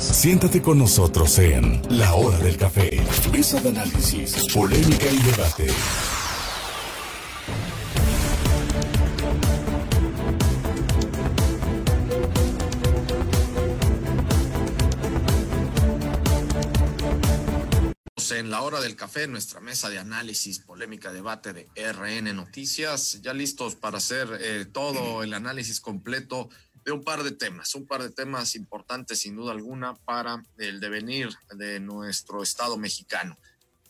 Siéntate con nosotros en La Hora del Café. Mesa de análisis, polémica y debate. en la hora del café, nuestra mesa de análisis, polémica, debate de RN Noticias, ya listos para hacer eh, todo el análisis completo de un par de temas, un par de temas importantes sin duda alguna para el devenir de nuestro Estado mexicano.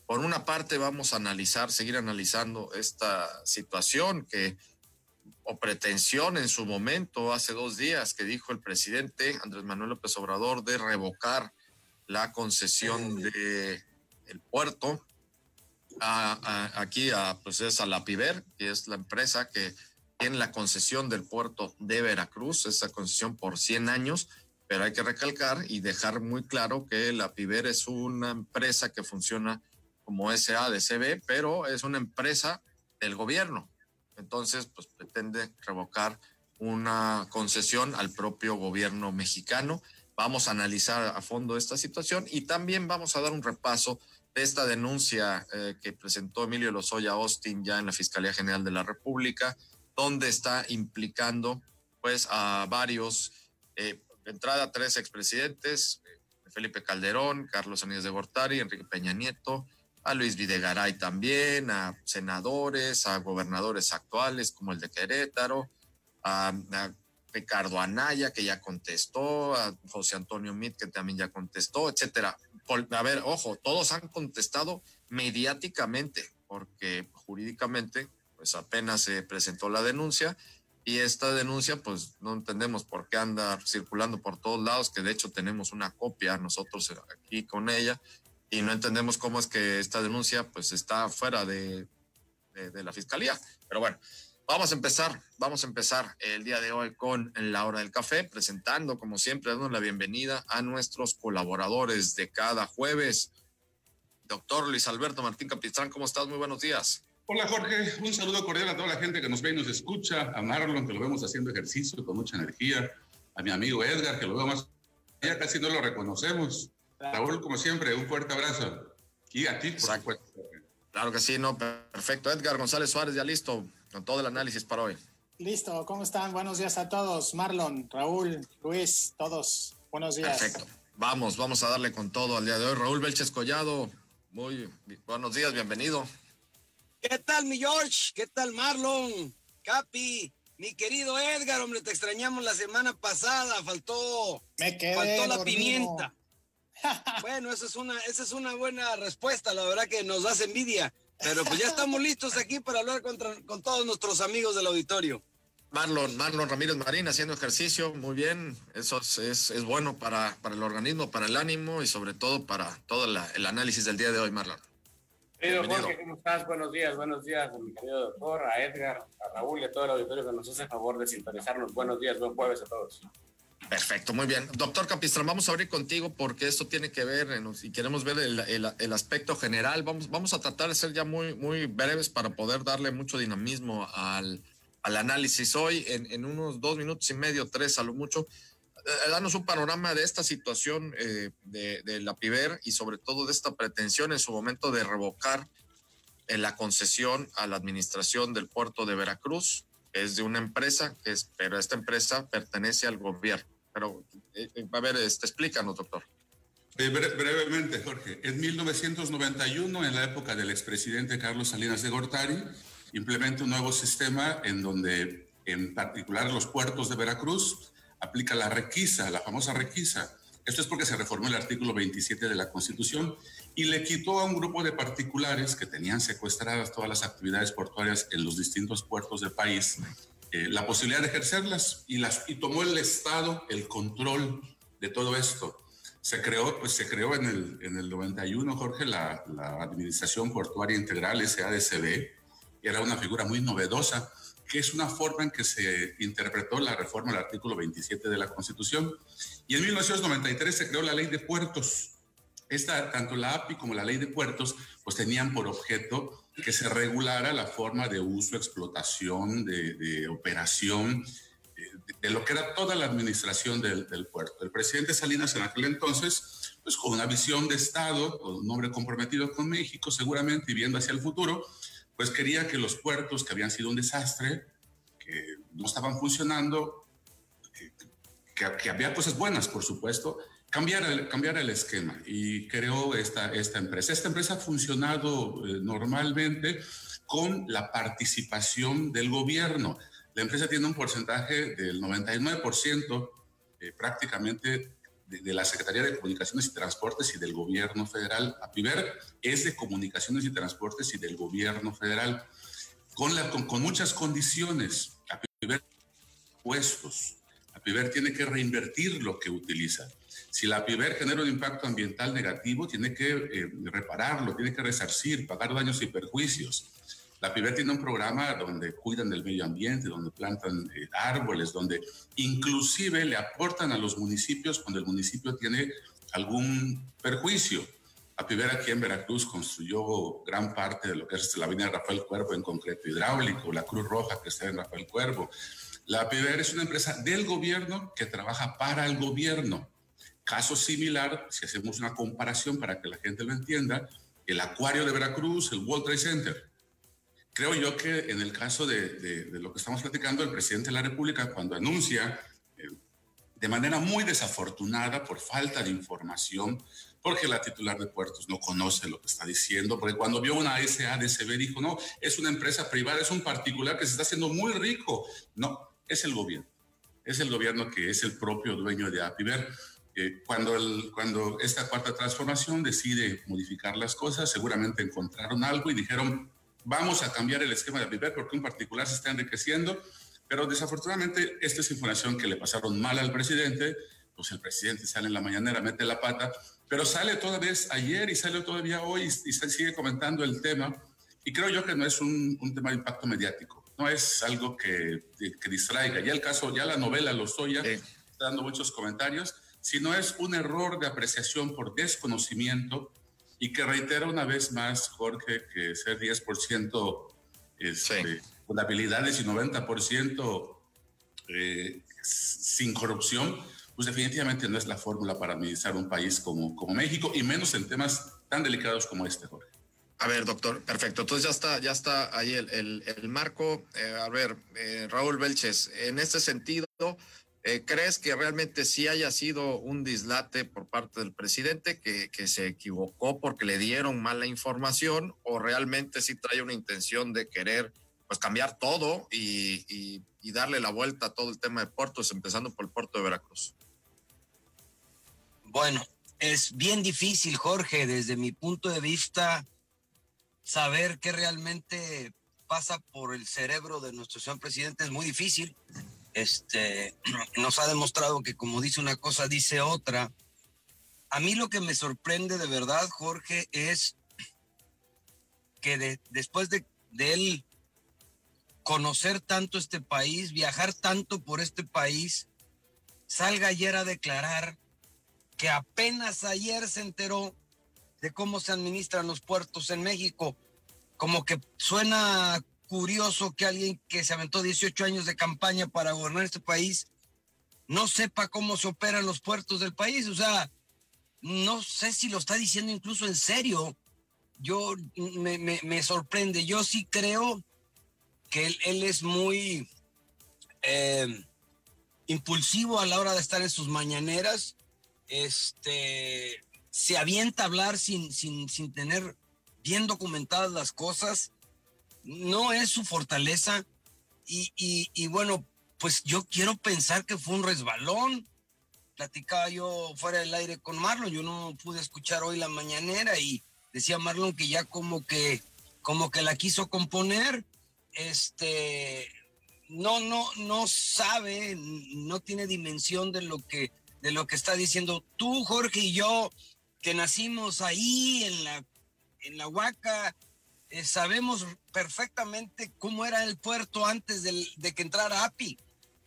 Por una parte vamos a analizar, seguir analizando esta situación que o pretensión en su momento hace dos días que dijo el presidente Andrés Manuel López Obrador de revocar la concesión de el puerto aquí a, pues es a la Piver, que es la empresa que tiene la concesión del puerto de Veracruz, esa concesión por 100 años, pero hay que recalcar y dejar muy claro que la Piver es una empresa que funciona como SADCB, pero es una empresa del gobierno. Entonces, pues pretende revocar una concesión al propio gobierno mexicano. Vamos a analizar a fondo esta situación y también vamos a dar un repaso esta denuncia eh, que presentó Emilio Lozoya Austin ya en la Fiscalía General de la República, donde está implicando pues a varios, eh, de entrada tres expresidentes, eh, Felipe Calderón, Carlos Aníbal de Gortari, Enrique Peña Nieto, a Luis Videgaray también, a senadores, a gobernadores actuales como el de Querétaro, a, Ricardo Anaya, que ya contestó, a José Antonio Mit, que también ya contestó, etcétera. A ver, ojo, todos han contestado mediáticamente, porque jurídicamente, pues apenas se presentó la denuncia y esta denuncia, pues no entendemos por qué anda circulando por todos lados, que de hecho tenemos una copia nosotros aquí con ella y no entendemos cómo es que esta denuncia, pues está fuera de, de la fiscalía. Pero bueno, Vamos a empezar, vamos a empezar el día de hoy con la hora del café, presentando como siempre, dando la bienvenida a nuestros colaboradores de cada jueves. Doctor Luis Alberto Martín Capistrán, ¿cómo estás? Muy buenos días. Hola Jorge, un saludo cordial a toda la gente que nos ve y nos escucha, a Marlon que lo vemos haciendo ejercicio con mucha energía, a mi amigo Edgar que lo veo más, ya casi no lo reconocemos. Raúl, como siempre, un fuerte abrazo. Y a ti, por supuesto. Claro que sí, no, perfecto. Edgar González Suárez, ya listo con todo el análisis para hoy. Listo, ¿cómo están? Buenos días a todos. Marlon, Raúl, Luis, todos. Buenos días. Perfecto. Vamos, vamos a darle con todo al día de hoy. Raúl Belches Collado, muy buenos días, bienvenido. ¿Qué tal, mi George? ¿Qué tal, Marlon? Capi, mi querido Edgar, hombre, te extrañamos la semana pasada, faltó, Me quedé faltó la pimienta. bueno, esa es una, esa es una buena respuesta, la verdad que nos das envidia. Pero pues ya estamos listos aquí para hablar con todos nuestros amigos del auditorio. Marlon, Marlon Ramírez Marín haciendo ejercicio, muy bien, eso es, es, bueno para, para, el organismo, para el ánimo y sobre todo para todo el análisis del día de hoy, Marlon. Querido Jorge, ¿cómo estás? Buenos días, buenos días a mi querido doctor, a Edgar, a Raúl y a todo el auditorio que nos hace favor de sintonizarnos. Buenos días, buen jueves a todos. Perfecto, muy bien. Doctor Capistrán, vamos a abrir contigo porque esto tiene que ver, y queremos ver el, aspecto general. Vamos, vamos a tratar de ser ya muy, muy breves para poder darle mucho dinamismo al, análisis hoy en, unos dos minutos y medio, tres a lo mucho. Eh, danos un panorama de esta situación eh, de, la PIBER y sobre todo de esta pretensión en su momento de revocar eh, la concesión a la administración del puerto de Veracruz es de una empresa, que es, pero esta empresa pertenece al gobierno. Pero, eh, a ver, este, explícanos, doctor. Brevemente, Jorge. En 1991, en la época del expresidente Carlos Salinas de Gortari, implementa un nuevo sistema en donde, en particular, los puertos de Veracruz aplica la requisa, la famosa requisa. Esto es porque se reformó el artículo 27 de la Constitución y le quitó a un grupo de particulares que tenían secuestradas todas las actividades portuarias en los distintos puertos del país eh, la posibilidad de ejercerlas y, las, y tomó el Estado el control de todo esto. Se creó, pues se creó en el, en el 91, Jorge, la, la Administración Portuaria Integral, SADCB, era una figura muy novedosa, que es una forma en que se interpretó la reforma del artículo 27 de la Constitución. Y en 1993 se creó la Ley de Puertos, esta, tanto la API como la ley de puertos, pues tenían por objeto que se regulara la forma de uso, explotación, de, operación, eh, de lo que era toda la administración del, puerto. El presidente Salinas en aquel entonces, pues con una visión de Estado, con un hombre comprometido con México seguramente y viendo hacia el futuro, pues quería que los puertos que habían sido un desastre, que no estaban funcionando, que, que, que había cosas buenas, por supuesto, cambiar el, cambiar el esquema y creó esta, esta empresa. Esta empresa ha funcionado eh, normalmente con la participación del gobierno. La empresa tiene un porcentaje del 99% eh, prácticamente de, la Secretaría de Comunicaciones y Transportes y del gobierno federal. APIVER es de Comunicaciones y Transportes y del gobierno federal, con, la, con, muchas condiciones. APIVER puestos. APIVER tiene que reinvertir lo que utiliza. Si la PIBER genera un impacto ambiental negativo, tiene que eh, repararlo, tiene que resarcir, pagar daños y perjuicios. La PIBER tiene un programa donde cuidan del medio ambiente, donde plantan eh, árboles, donde inclusive le aportan a los municipios cuando el municipio tiene algún perjuicio. La PIBER aquí en Veracruz construyó gran parte de lo que es la avenida Rafael Cuervo en concreto hidráulico, la Cruz Roja que está en Rafael Cuervo. La PIBER es una empresa del gobierno que trabaja para el gobierno. Caso similar, si hacemos una comparación para que la gente lo entienda, el Acuario de Veracruz, el World Trade Center. Creo yo que en el caso de, de, de lo que estamos platicando, el presidente de la República, cuando anuncia eh, de manera muy desafortunada, por falta de información, porque la titular de puertos no conoce lo que está diciendo, porque cuando vio una SADCB dijo, no, es una empresa privada, es un particular que se está haciendo muy rico. No, es el gobierno. Es el gobierno que es el propio dueño de Apiver cuando, el, cuando esta cuarta transformación decide modificar las cosas, seguramente encontraron algo y dijeron, vamos a cambiar el esquema de Apiver porque un particular se está enriqueciendo, pero desafortunadamente esta es información que le pasaron mal al presidente, pues el presidente sale en la mañanera, mete la pata, pero sale todavía ayer y sale todavía hoy y, y se sigue comentando el tema, y creo yo que no es un, un tema de impacto mediático, no es algo que, que, distraiga, ya el caso, ya la novela lo soy, ya sí. está dando muchos comentarios, sino es un error de apreciación por desconocimiento y que reitera una vez más, Jorge, que ser 10% este, sí. con habilidades y 90% eh, sin corrupción, pues definitivamente no es la fórmula para administrar un país como, como México y menos en temas tan delicados como este, Jorge. A ver, doctor, perfecto. Entonces ya está, ya está ahí el, el, el marco. Eh, a ver, eh, Raúl Belches, en este sentido, eh, ¿Crees que realmente sí haya sido un dislate por parte del presidente, que, se equivocó porque le dieron mala información o realmente sí trae una intención de querer pues cambiar todo y, y, y darle la vuelta a todo el tema de puertos, empezando por el puerto de Veracruz? Bueno, es bien difícil, Jorge, desde mi punto de vista, saber qué realmente pasa por el cerebro de nuestro señor presidente. Es muy difícil este, nos ha demostrado que como dice una cosa, dice otra. A mí lo que me sorprende de verdad, Jorge, es que de, después de, de, él conocer tanto este país, viajar tanto por este país, salga ayer a declarar que apenas ayer se enteró de cómo se administran los puertos en México. Como que suena curioso que alguien que se aventó 18 años de campaña para gobernar este país no sepa cómo se operan los puertos del país. O sea, no sé si lo está diciendo incluso en serio. Yo me, me, sorprende. Yo sí creo que él, él es muy eh, impulsivo a la hora de estar en sus mañaneras. Este se avienta a hablar sin, sin, sin tener bien documentadas las cosas no es su fortaleza. Y, y, bueno, pues yo quiero pensar que fue un resbalón. Platicaba yo fuera del aire con Marlon, yo no pude escuchar hoy la mañanera y decía Marlon que ya como que, como que la quiso componer, este, no, no, no sabe, no tiene dimensión de lo que, de lo que está diciendo. Tú, Jorge y yo, que nacimos ahí en la, en la Huaca, eh, sabemos perfectamente cómo era el puerto antes del, de que entrara API.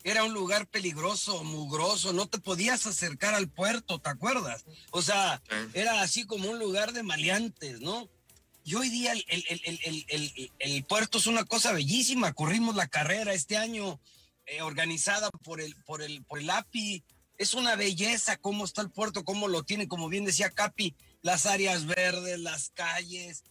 Era un lugar peligroso, mugroso, no te podías acercar al puerto, ¿te acuerdas? O sea, sí. era así como un lugar de maleantes, ¿no? Y hoy día el, el, el, el, puerto es una cosa bellísima, corrimos la carrera este año, eh, organizada por el, por, el, por el API. Es una belleza cómo está el puerto, cómo lo tiene, como bien decía Capi, las áreas verdes, las calles.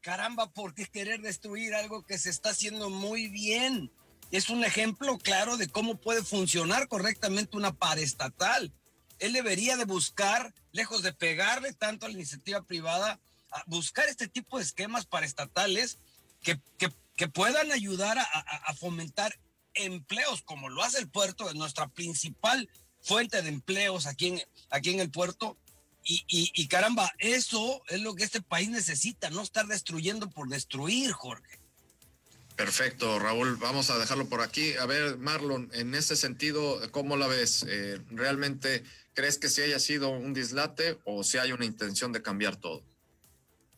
Caramba, ¿por qué querer destruir algo que se está haciendo muy bien? Es un ejemplo claro de cómo puede funcionar correctamente una paraestatal. Él debería de buscar, lejos de pegarle tanto a la iniciativa privada, buscar este tipo de esquemas paraestatales que, que, puedan ayudar a, a, fomentar empleos, como lo hace el puerto, es nuestra principal fuente de empleos aquí en, aquí en el puerto. Y, y, y, caramba, eso es lo que este país necesita, no estar destruyendo por destruir, Jorge. Perfecto, Raúl. Vamos a dejarlo por aquí. A ver, Marlon, en ese sentido, ¿cómo la ves? Eh, ¿Realmente crees que si haya sido un dislate o si hay una intención de cambiar todo?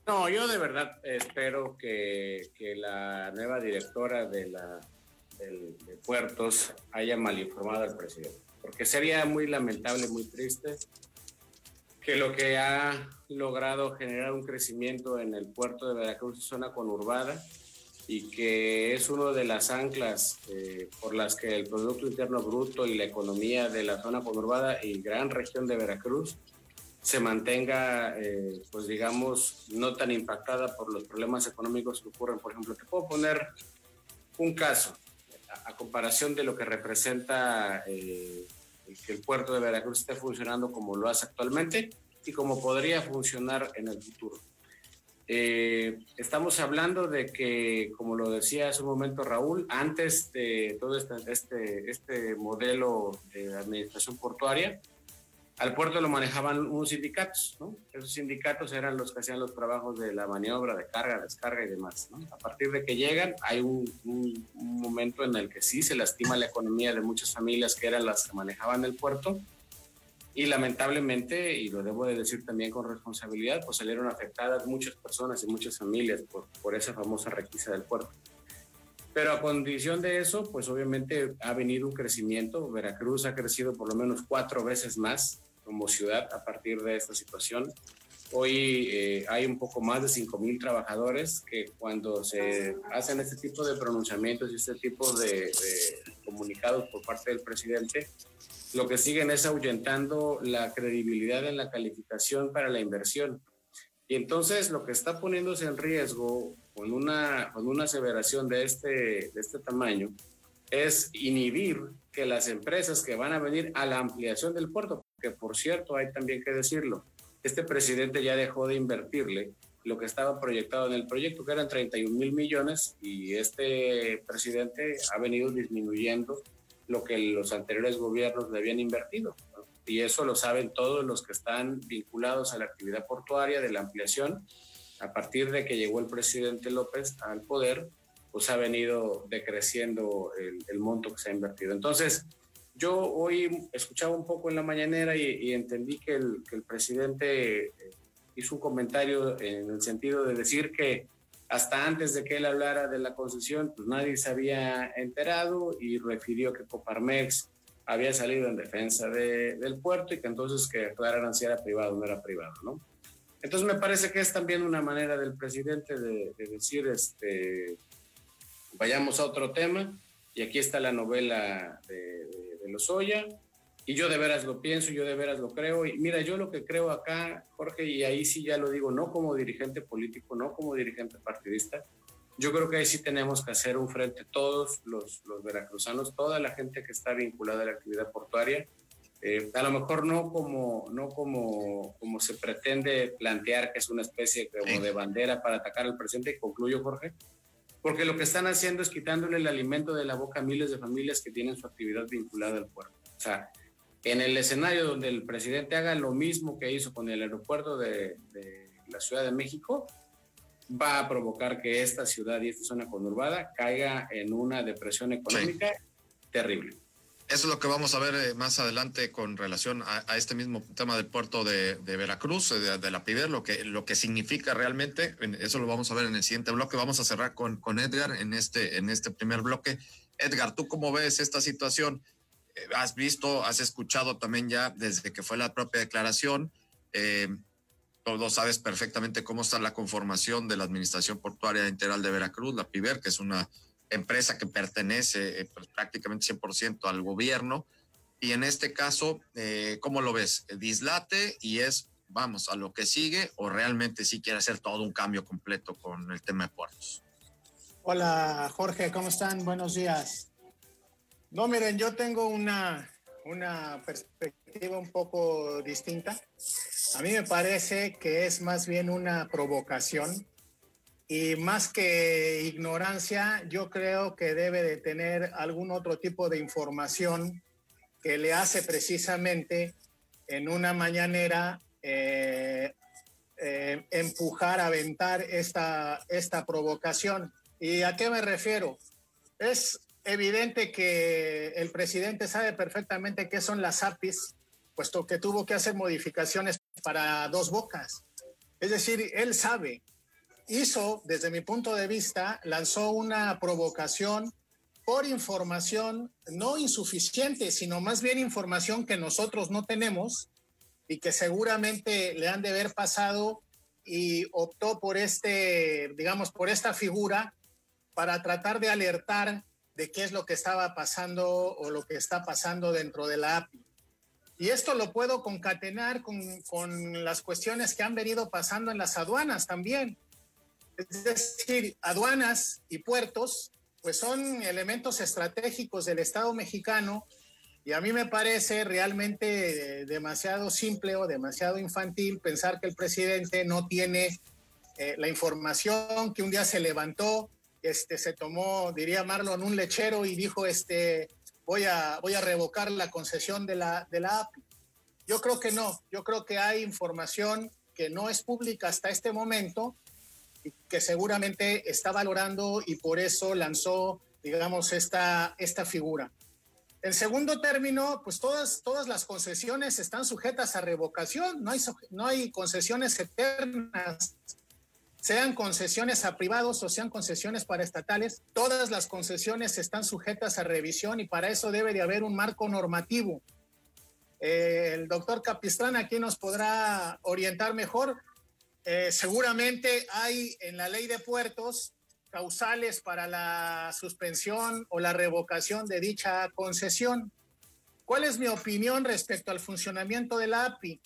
No, yo de verdad espero que, que la nueva directora de, la, de puertos haya mal informado al presidente, porque sería muy lamentable, muy triste que lo que ha logrado generar un crecimiento en el puerto de Veracruz, zona conurbada, y que es una de las anclas eh, por las que el Producto Interno Bruto y la economía de la zona conurbada y gran región de Veracruz se mantenga, eh, pues digamos, no tan impactada por los problemas económicos que ocurren. Por ejemplo, te puedo poner un caso a, comparación de lo que representa eh, que el puerto de Veracruz esté funcionando como lo hace actualmente y como podría funcionar en el futuro. Eh, estamos hablando de que, como lo decía hace un momento Raúl, antes de todo este, este, este modelo de administración portuaria, al puerto lo manejaban unos sindicatos, ¿no? Esos sindicatos eran los que hacían los trabajos de la maniobra, de carga, descarga y demás, ¿no? A partir de que llegan, hay un, un, momento en el que sí se lastima la economía de muchas familias que eran las que manejaban el puerto y lamentablemente, y lo debo de decir también con responsabilidad, pues salieron afectadas muchas personas y muchas familias por, por esa famosa requisa del puerto. Pero a condición de eso, pues obviamente ha venido un crecimiento. Veracruz ha crecido por lo menos cuatro veces más como ciudad a partir de esta situación. Hoy eh, hay un poco más de 5 mil trabajadores que cuando se hacen este tipo de pronunciamientos y este tipo de, de comunicados por parte del presidente, lo que siguen es ahuyentando la credibilidad en la calificación para la inversión. Y entonces lo que está poniéndose en riesgo con una, con una aseveración de este, de este tamaño es inhibir que las empresas que van a venir a la ampliación del puerto, que por cierto hay también que decirlo, este presidente ya dejó de invertirle lo que estaba proyectado en el proyecto, que eran 31 mil millones, y este presidente ha venido disminuyendo lo que los anteriores gobiernos le habían invertido. Y eso lo saben todos los que están vinculados a la actividad portuaria de la ampliación. A partir de que llegó el presidente López al poder, pues ha venido decreciendo el, monto que se ha invertido. Entonces, yo hoy escuchaba un poco en la mañanera y, entendí que el, que el presidente eh, hizo un comentario en el sentido de decir que hasta antes de que él hablara de la concesión, pues nadie se había enterado y refirió que Coparmex había salido en defensa del puerto y que entonces que aclararan si era privado o no era privado, ¿no? Entonces me parece que es también una manera del presidente de, decir, este, vayamos a otro tema y aquí está la novela de, de, de Lozoya, y yo de veras lo pienso, yo de veras lo creo. Y mira, yo lo que creo acá, Jorge, y ahí sí ya lo digo, no como dirigente político, no como dirigente partidista, yo creo que ahí sí tenemos que hacer un frente todos los, los veracruzanos, toda la gente que está vinculada a la actividad portuaria. Eh, a lo mejor no como, no como, como se pretende plantear que es una especie como de bandera para atacar al presidente, y concluyo, Jorge, porque lo que están haciendo es quitándole el alimento de la boca a miles de familias que tienen su actividad vinculada al puerto. O sea, en el escenario donde el presidente haga lo mismo que hizo con el aeropuerto de, la Ciudad de México, va a provocar que esta ciudad y esta zona conurbada caiga en una depresión económica terrible. Eso es lo que vamos a ver eh, más adelante con relación a, este mismo tema del puerto de, Veracruz, eh, de, la PIDER, lo que, lo que significa realmente. Eso lo vamos a ver en el siguiente bloque. Vamos a cerrar con, con Edgar en este, en este primer bloque. Edgar, ¿tú cómo ves esta situación? Eh, has visto, has escuchado también ya desde que fue la propia declaración. Eh, todo sabes perfectamente cómo está la conformación de la Administración Portuaria Integral de Veracruz, la PIBER, que es una empresa que pertenece eh, pues, prácticamente 100% al gobierno. Y en este caso, eh, ¿cómo lo ves? ¿Dislate y es, vamos, a lo que sigue o realmente sí quiere hacer todo un cambio completo con el tema de puertos? Hola Jorge, ¿cómo están? Buenos días. No, miren, yo tengo una, una perspectiva un poco distinta. A mí me parece que es más bien una provocación y más que ignorancia, yo creo que debe de tener algún otro tipo de información que le hace precisamente en una mañanera eh, eh, empujar, aventar esta, esta provocación. ¿Y a qué me refiero? Es evidente que el presidente sabe perfectamente qué son las APIs, puesto que tuvo que hacer modificaciones para dos bocas. Es decir, él sabe hizo, desde mi punto de vista, lanzó una provocación por información no insuficiente, sino más bien información que nosotros no tenemos y que seguramente le han de haber pasado y optó por este, digamos, por esta figura para tratar de alertar de qué es lo que estaba pasando o lo que está pasando dentro de la API. Y esto lo puedo concatenar con, con las cuestiones que han venido pasando en las aduanas también. Es decir, aduanas y puertos, pues son elementos estratégicos del Estado mexicano y a mí me parece realmente demasiado simple o demasiado infantil pensar que el presidente no tiene eh, la información, que un día se levantó, este, se tomó, diría Marlon, un lechero y dijo, este, voy a, voy a revocar la concesión de la, de la API. Yo creo que no, yo creo que hay información que no es pública hasta este momento que seguramente está valorando y por eso lanzó, digamos, esta, esta figura. En segundo término, pues todas, todas las concesiones están sujetas a revocación, no hay, no hay concesiones eternas, sean concesiones a privados o sean concesiones para estatales, todas las concesiones están sujetas a revisión y para eso debe de haber un marco normativo. Eh, el doctor Capistrán aquí nos podrá orientar mejor, eh, seguramente hay en la ley de puertos causales para la suspensión o la revocación de dicha concesión. ¿Cuál es mi opinión respecto al funcionamiento de la API?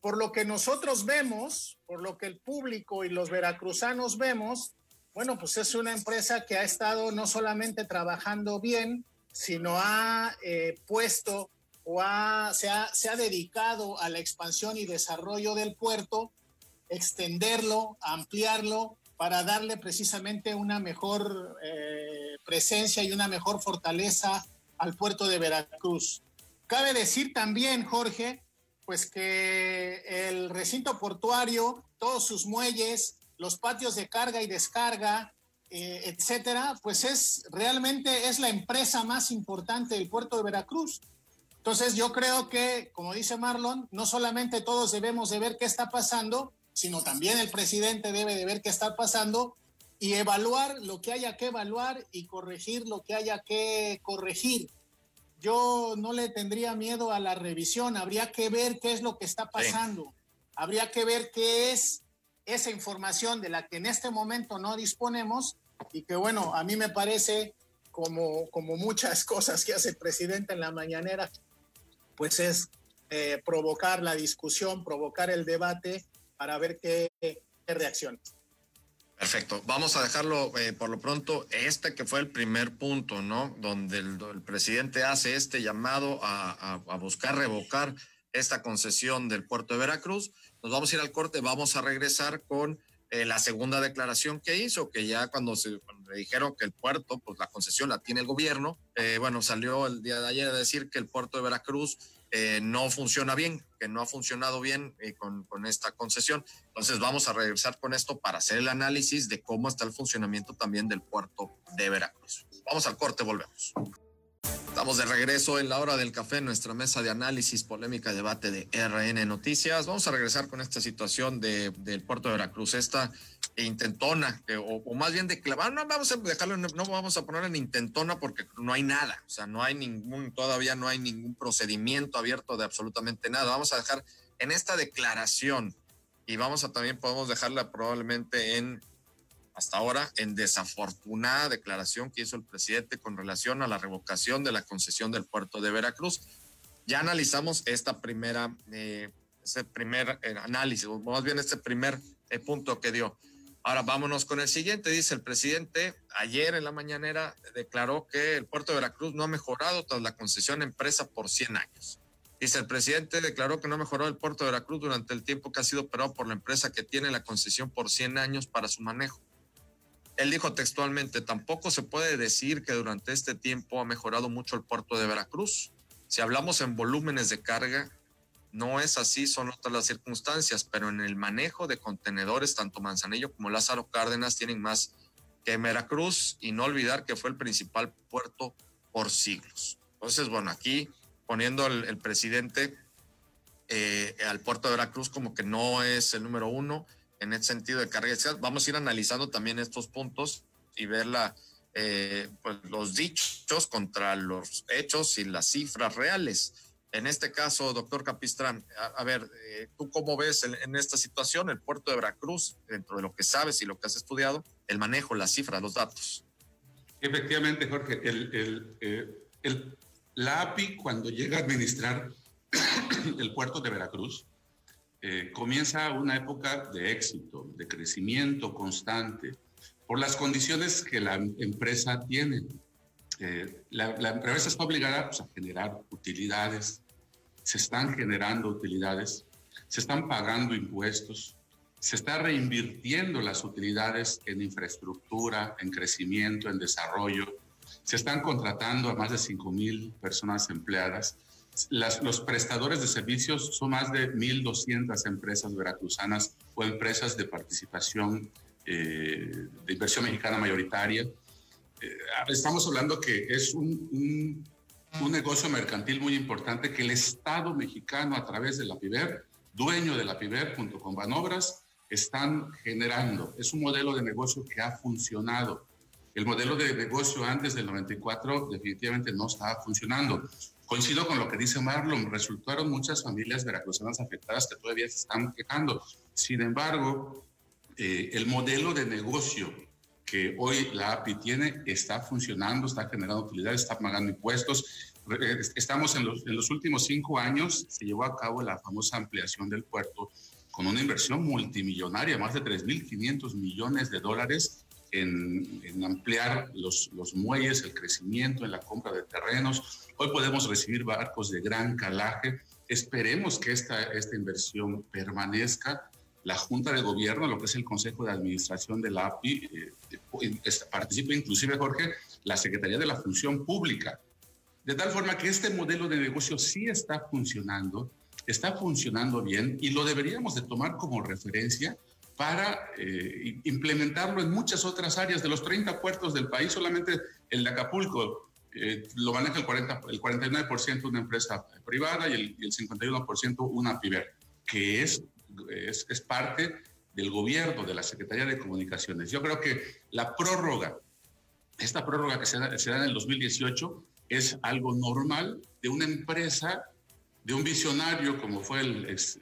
Por lo que nosotros vemos, por lo que el público y los veracruzanos vemos, bueno, pues es una empresa que ha estado no solamente trabajando bien, sino ha eh, puesto o se, ha, se ha dedicado a la expansión y desarrollo del puerto extenderlo, ampliarlo para darle precisamente una mejor eh, presencia y una mejor fortaleza al puerto de Veracruz. Cabe decir también, Jorge, pues que el recinto portuario, todos sus muelles, los patios de carga y descarga, eh, etcétera, pues es realmente es la empresa más importante del puerto de Veracruz. Entonces yo creo que, como dice Marlon, no solamente todos debemos de ver qué está pasando, sino también el presidente debe de ver qué está pasando y evaluar lo que haya que evaluar y corregir lo que haya que corregir. Yo no le tendría miedo a la revisión, habría que ver qué es lo que está pasando, habría que ver qué es esa información de la que en este momento no disponemos y que bueno, a mí me parece como, como muchas cosas que hace el presidente en la mañanera, pues es eh, provocar la discusión, provocar el debate para ver qué, reacción. Perfecto. Vamos a dejarlo eh, por lo pronto, este que fue el primer punto, ¿no? Donde el, presidente hace este llamado a, buscar revocar esta concesión del puerto de Veracruz. Nos vamos a ir al corte, vamos a regresar con eh, la segunda declaración que hizo, que ya cuando se le dijeron que el puerto, pues la concesión la tiene el gobierno, eh, bueno, salió el día de ayer a decir que el puerto de Veracruz eh, no funciona bien, que no ha funcionado bien eh, con, con, esta concesión. Entonces vamos a regresar con esto para hacer el análisis de cómo está el funcionamiento también del puerto de Veracruz. Vamos al corte, volvemos. Estamos de regreso en la hora del café, nuestra mesa de análisis, polémica debate de RN Noticias. Vamos a regresar con esta situación de, del puerto de Veracruz, esta intentona, o, más bien de clavar, no vamos a dejarlo, no vamos a poner en intentona porque no hay nada, o sea, no hay ningún, todavía no hay ningún procedimiento abierto de absolutamente nada. Vamos a dejar en esta declaración y vamos a también podemos dejarla probablemente en hasta ahora en desafortunada declaración que hizo el presidente con relación a la revocación de la concesión del puerto de Veracruz. Ya analizamos esta primera, eh, ese primer eh, análisis, o más bien este primer eh, punto que dio. Ahora vámonos con el siguiente. Dice el presidente, ayer en la mañanera declaró que el puerto de Veracruz no ha mejorado tras la concesión empresa por 100 años. Dice el presidente declaró que no mejoró el puerto de Veracruz durante el tiempo que ha sido operado por la empresa que tiene la concesión por 100 años para su manejo. Él dijo textualmente, tampoco se puede decir que durante este tiempo ha mejorado mucho el puerto de Veracruz. Si hablamos en volúmenes de carga, no es así, son otras las circunstancias, pero en el manejo de contenedores, tanto Manzanillo como Lázaro Cárdenas tienen más que Veracruz y no olvidar que fue el principal puerto por siglos. Entonces, bueno, aquí poniendo el, presidente eh, al puerto de Veracruz como que no es el número uno en el sentido de carga. Vamos a ir analizando también estos puntos y ver la, eh, pues los dichos contra los hechos y las cifras reales. En este caso, doctor Capistrán, a, ver, eh, ¿tú cómo ves en, esta situación el puerto de Veracruz, dentro de lo que sabes y lo que has estudiado, el manejo, las cifras, los datos? Efectivamente, Jorge, el, el, eh, el, la API cuando llega a administrar el puerto de Veracruz, eh, comienza una época de éxito, de crecimiento constante, por las condiciones que la empresa tiene. Eh, la, empresa está obligada pues, a generar utilidades, se están generando utilidades, se están pagando impuestos, se está reinvirtiendo las utilidades en infraestructura, en crecimiento, en desarrollo, se están contratando a más de 5 mil personas empleadas los prestadores de servicios son más de 1.200 empresas veracruzanas o empresas de participación eh, de inversión mexicana mayoritaria. Eh, estamos hablando que es un, un, negocio mercantil muy importante que el Estado mexicano a través de la PIBER, dueño de la PIBER junto con Banobras, están generando. Es un modelo de negocio que ha funcionado. El modelo de negocio antes del 94 definitivamente no estaba funcionando. Coincido con lo que dice Marlon, resultaron muchas familias veracruzanas afectadas que todavía se están quejando. Sin embargo, eh, el modelo de negocio que hoy la API tiene está funcionando, está generando utilidades, está pagando impuestos. Eh, estamos en los, en los últimos cinco años, se llevó a cabo la famosa ampliación del puerto con una inversión multimillonaria, más de 3.500 millones de dólares en, ampliar los, los, muelles, el crecimiento en la compra de terrenos. Hoy podemos recibir barcos de gran calaje. Esperemos que esta, esta inversión permanezca. La Junta de Gobierno, lo que es el Consejo de Administración de la API, eh, participa inclusive, Jorge, la Secretaría de la Función Pública. De tal forma que este modelo de negocio sí está funcionando, está funcionando bien y lo deberíamos de tomar como referencia para eh, implementarlo en muchas otras áreas. De los 30 puertos del país, solamente el de Acapulco eh, lo maneja el, 40, el 49% una empresa privada y el, el 51% una PIBER, que es, es, parte del gobierno, de la Secretaría de Comunicaciones. Yo creo que la prórroga, esta prórroga que se da en el 2018, es algo normal de una empresa, de un visionario como fue el ex,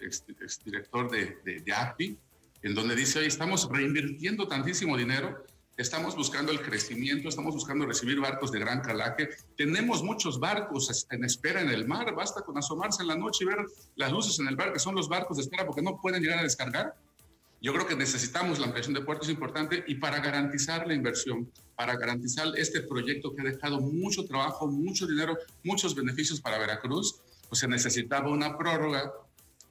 director de, de, de API, en donde dice, hoy estamos reinvirtiendo tantísimo dinero, estamos buscando el crecimiento, estamos buscando recibir barcos de gran calaje, tenemos muchos barcos en espera en el mar, basta con asomarse en la noche y ver las luces en el bar, que son los barcos de espera porque no pueden llegar a descargar. Yo creo que necesitamos la ampliación de puertos importante y para garantizar la inversión, para garantizar este proyecto que ha dejado mucho trabajo, mucho dinero, muchos beneficios para Veracruz, pues se necesitaba una prórroga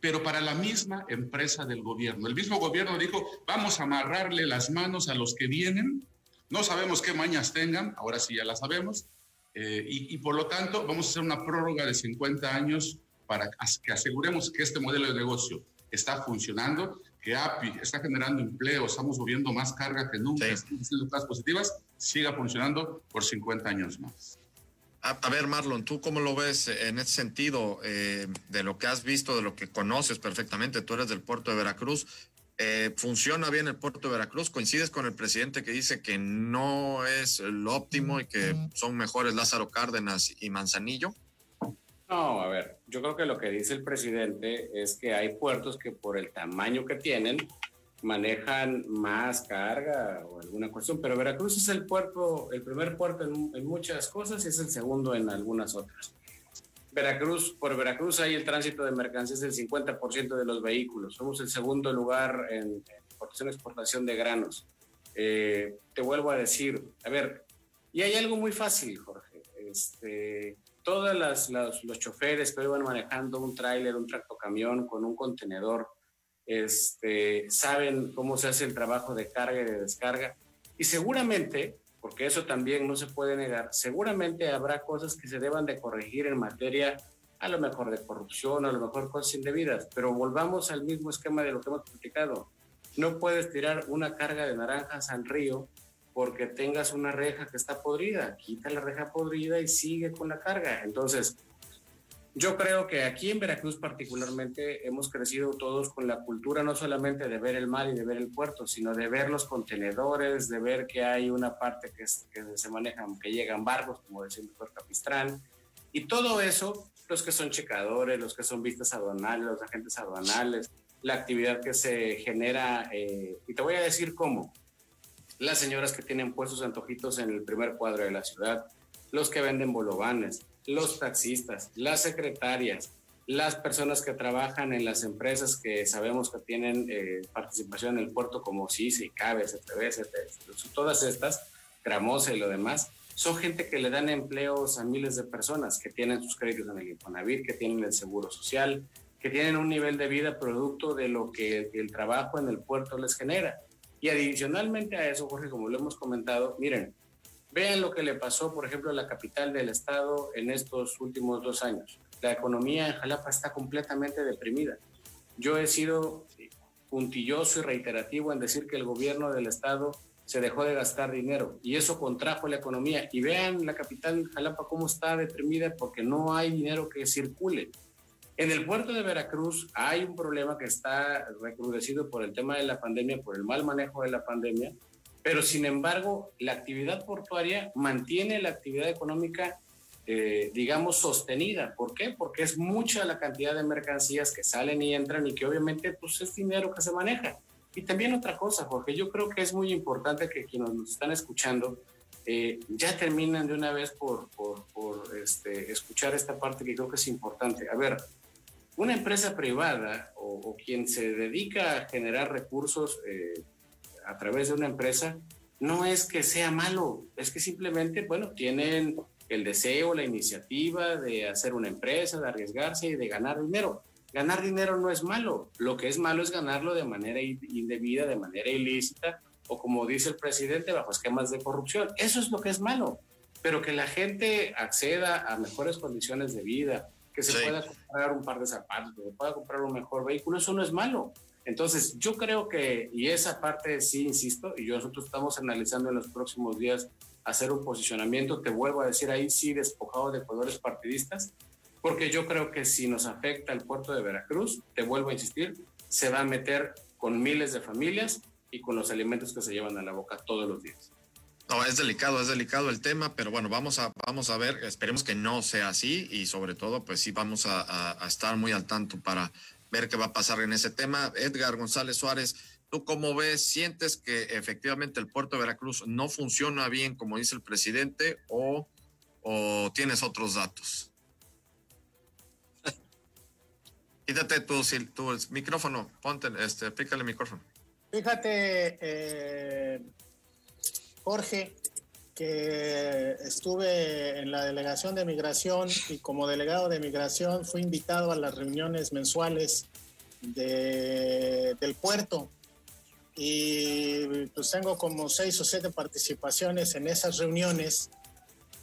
pero para la misma empresa del gobierno. El mismo gobierno dijo, vamos a amarrarle las manos a los que vienen, no sabemos qué mañas tengan, ahora sí ya las sabemos, eh, y, por lo tanto vamos a hacer una prórroga de 50 años para que aseguremos que este modelo de negocio está funcionando, que API está generando empleo, estamos moviendo más carga que nunca, estamos haciendo cosas positivas, siga funcionando por 50 años más. A, ver, Marlon, ¿tú cómo lo ves en ese sentido eh, de lo que has visto, de lo que conoces perfectamente? Tú eres del puerto de Veracruz. Eh, ¿Funciona bien el puerto de Veracruz? ¿Coincides con el presidente que dice que no es lo óptimo y que son mejores Lázaro Cárdenas y Manzanillo? No, a ver, yo creo que lo que dice el presidente es que hay puertos que por el tamaño que tienen manejan más carga o alguna cuestión, pero Veracruz es el puerto, el primer puerto en, muchas cosas y es el segundo en algunas otras. Veracruz, por Veracruz hay el tránsito de mercancías del 50% de los vehículos. Somos el segundo lugar en, importación exportación de granos. Eh, te vuelvo a decir, a ver, y hay algo muy fácil, Jorge. Este, todos los choferes que van manejando un tráiler, un tractocamión con un contenedor, este, saben cómo se hace el trabajo de carga y de descarga. Y seguramente, porque eso también no se puede negar, seguramente habrá cosas que se deban de corregir en materia a lo mejor de corrupción, a lo mejor cosas indebidas, pero volvamos al mismo esquema de lo que hemos platicado. No puedes tirar una carga de naranjas al río porque tengas una reja que está podrida. Quita la reja podrida y sigue con la carga. Entonces, yo creo que aquí en Veracruz particularmente hemos crecido todos con la cultura no solamente de ver el mar y de ver el puerto, sino de ver los contenedores, de ver que hay una parte que, se manejan, que llegan barcos, como decía el doctor Capistrán, y todo eso, los que son checadores, los que son vistas aduanales, los agentes aduanales, la actividad que se genera, eh, y te voy a decir cómo, las señoras que tienen puestos antojitos en el primer cuadro de la ciudad, los que venden bolovanes, los taxistas, las secretarias, las personas que trabajan en las empresas que sabemos que tienen eh, participación en el puerto como CICE, CABE, CTV, todas estas, Gramosa y lo demás, son gente que le dan empleos a miles de personas que tienen sus créditos en el Infonavit, que tienen el seguro social, que tienen un nivel de vida producto de lo que el trabajo en el puerto les genera. Y adicionalmente a eso, Jorge, como lo hemos comentado, miren, Vean lo que le pasó, por ejemplo, a la capital del estado en estos últimos dos años. La economía en Jalapa está completamente deprimida. Yo he sido puntilloso y reiterativo en decir que el gobierno del estado se dejó de gastar dinero y eso contrajo la economía. Y vean la capital Jalapa cómo está deprimida porque no hay dinero que circule. En el puerto de Veracruz hay un problema que está recrudecido por el tema de la pandemia, por el mal manejo de la pandemia, pero sin embargo, la actividad portuaria mantiene la actividad económica, eh, digamos, sostenida. ¿Por qué? Porque es mucha la cantidad de mercancías que salen y entran y que obviamente pues, es dinero que se maneja. Y también otra cosa, porque yo creo que es muy importante que quienes nos están escuchando eh, ya terminen de una vez por, por, por este, escuchar esta parte que creo que es importante. A ver, una empresa privada o, quien se dedica a generar recursos eh, a través de una empresa, no es que sea malo, es que simplemente, bueno, tienen el deseo, la iniciativa de hacer una empresa, de arriesgarse y de ganar dinero. Ganar dinero no es malo, lo que es malo es ganarlo de manera indebida, de manera ilícita o como dice el presidente, bajo esquemas de corrupción. Eso es lo que es malo, pero que la gente acceda a mejores condiciones de vida, que se pueda comprar un par de zapatos, que se pueda comprar un mejor vehículo, eso no es malo. Entonces, yo creo que, y esa parte sí, insisto, y nosotros estamos analizando en los próximos días hacer un posicionamiento, te vuelvo a decir ahí sí despojado de colores partidistas, porque yo creo que si nos afecta el puerto de Veracruz, te vuelvo a insistir, se va a meter con miles de familias y con los alimentos que se llevan a la boca todos los días. No, es delicado, es delicado el tema, pero bueno, vamos a, vamos a ver, esperemos que no sea así y sobre todo, pues sí, vamos a, a estar muy al tanto para ver qué va a pasar en ese tema. Edgar González Suárez, ¿tú cómo ves? ¿Sientes que efectivamente el puerto de Veracruz no funciona bien, como dice el presidente, o, o tienes otros datos? Quítate tu, tu micrófono, ponte, este, pícale el micrófono. Fíjate, eh, Jorge, que estuve en la delegación de migración y como delegado de migración fui invitado a las reuniones mensuales de, del puerto y pues tengo como seis o siete participaciones en esas reuniones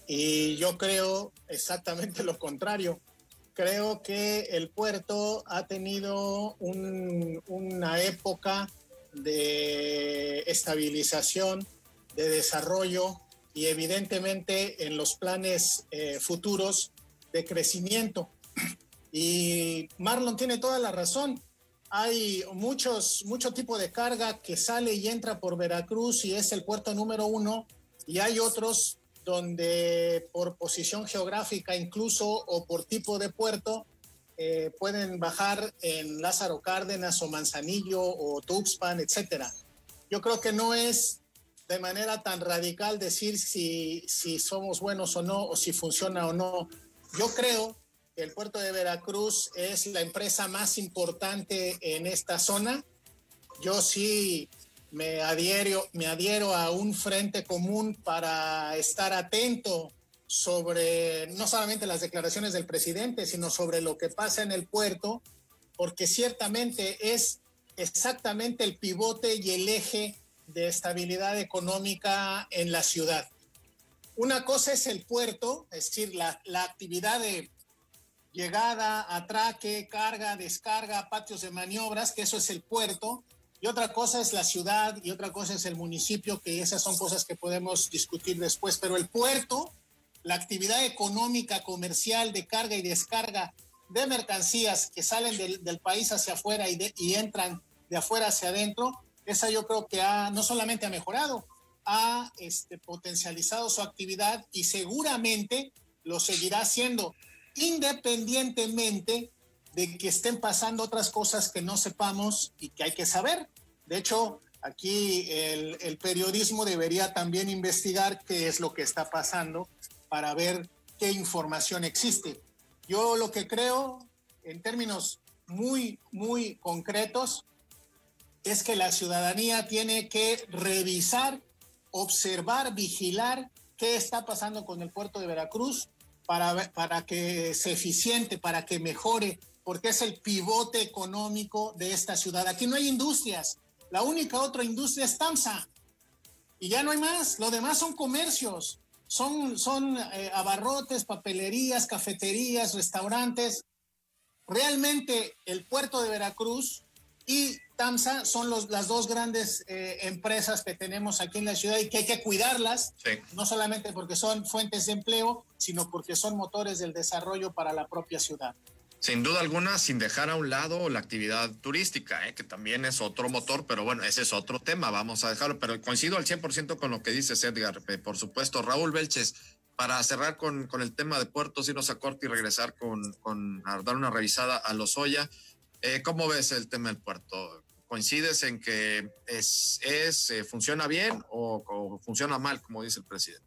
y yo creo exactamente lo contrario. Creo que el puerto ha tenido una época de estabilización, de desarrollo, y evidentemente en los planes eh, futuros de crecimiento. Y Marlon tiene toda la razón. Hay muchos, mucho tipo de carga que sale y entra por Veracruz y es el puerto número uno. Y hay otros donde por posición geográfica incluso o por tipo de puerto, eh, pueden bajar en Lázaro Cárdenas o Manzanillo o Tuxpan, etcétera. Yo creo que no es de manera tan radical decir si, si somos buenos o no, o si funciona o no. Yo creo que el puerto de Veracruz es la empresa más importante en esta zona. Yo sí me adhiero, me adhiero a un frente común para estar atento sobre no solamente las declaraciones del presidente, sino sobre lo que pasa en el puerto, porque ciertamente es exactamente el pivote y el eje de estabilidad económica en la ciudad. Una cosa es el puerto, es decir, la, la actividad de llegada, atraque, carga, descarga, patios de maniobras, que eso es el puerto, y otra cosa es la ciudad y otra cosa es el municipio, que esas son cosas que podemos discutir después, pero el puerto, la actividad económica, comercial, de carga y descarga de mercancías que salen del, país hacia afuera y, de, y entran de afuera hacia adentro, esa yo creo que ha, no solamente ha mejorado, ha este, potencializado su actividad y seguramente lo seguirá haciendo, independientemente de que estén pasando otras cosas que no sepamos y que hay que saber. De hecho, aquí el, el periodismo debería también investigar qué es lo que está pasando para ver qué información existe. Yo lo que creo, en términos muy, muy concretos, es que la ciudadanía tiene que revisar, observar, vigilar qué está pasando con el puerto de Veracruz para, para que se eficiente, para que mejore, porque es el pivote económico de esta ciudad. Aquí no hay industrias, la única otra industria es TAMSA y ya no hay más, lo demás son comercios, son, son eh, abarrotes, papelerías, cafeterías, restaurantes. Realmente el puerto de Veracruz y TAMSA son los, las dos grandes eh, empresas que tenemos aquí en la ciudad y que hay que cuidarlas, Sí. no solamente porque son fuentes de empleo, sino porque son motores del desarrollo para la propia ciudad. Sin duda alguna, sin dejar a un lado la actividad turística, ¿eh? que también es otro motor, pero bueno, ese es otro tema, vamos a dejarlo. Pero coincido al 100% con lo que dices, Edgar. Eh, por supuesto, Raúl Belches, para cerrar con, con el tema de puertos, irnos a corte y regresar con, con a dar una revisada a Lozoya. Eh, ¿Cómo ves el tema del puerto? ¿Coincides en que es, eh, funciona bien o, funciona mal, como dice el presidente?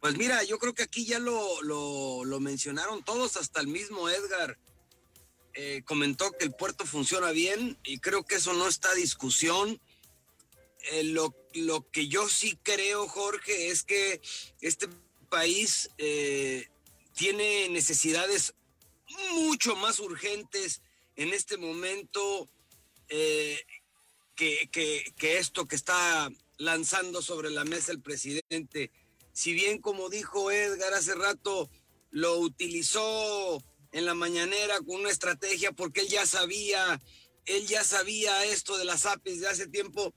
Pues mira, yo creo que aquí ya lo, lo, mencionaron todos, hasta el mismo Edgar eh, comentó que el puerto funciona bien y creo que eso no está a discusión. Eh, lo, lo que yo sí creo, Jorge, es que este país tiene necesidades mucho más urgentes en este momento eh, que, que, que esto que está lanzando sobre la mesa el presidente. Si bien como dijo Edgar hace rato, lo utilizó en la mañanera con una estrategia porque él ya sabía, él ya sabía esto de las APIs de hace tiempo,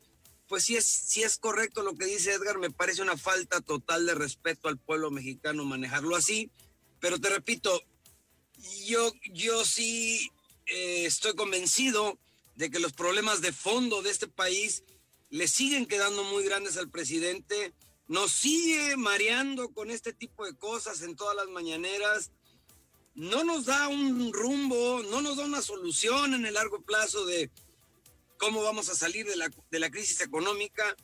pues sí es, sí es correcto lo que dice Edgar, me parece una falta total de respeto al pueblo mexicano manejarlo así, pero te repito, yo, yo sí eh, estoy convencido de que los problemas de fondo de este país le siguen quedando muy grandes al presidente. Nos sigue mareando con este tipo de cosas en todas las mañaneras, no nos da un rumbo, no nos da una solución en el largo plazo de cómo vamos a salir de la, de la crisis económica.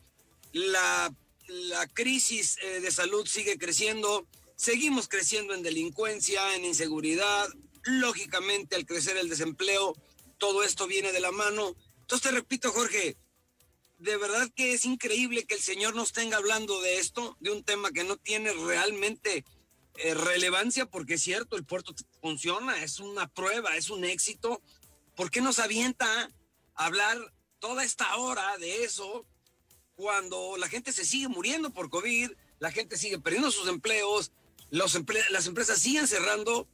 La, la crisis eh, de salud sigue creciendo, seguimos creciendo en delincuencia, en inseguridad, lógicamente al crecer el desempleo, todo esto viene de la mano. Entonces te repito, Jorge, de verdad que es increíble que el Señor nos tenga hablando de esto, de un tema que no tiene realmente eh, relevancia, porque es cierto, el puerto funciona, es una prueba, es un éxito. ¿Por qué nos avienta a hablar toda esta hora de eso cuando la gente se sigue muriendo por COVID, la gente sigue perdiendo sus empleos, las empresas siguen cerrando?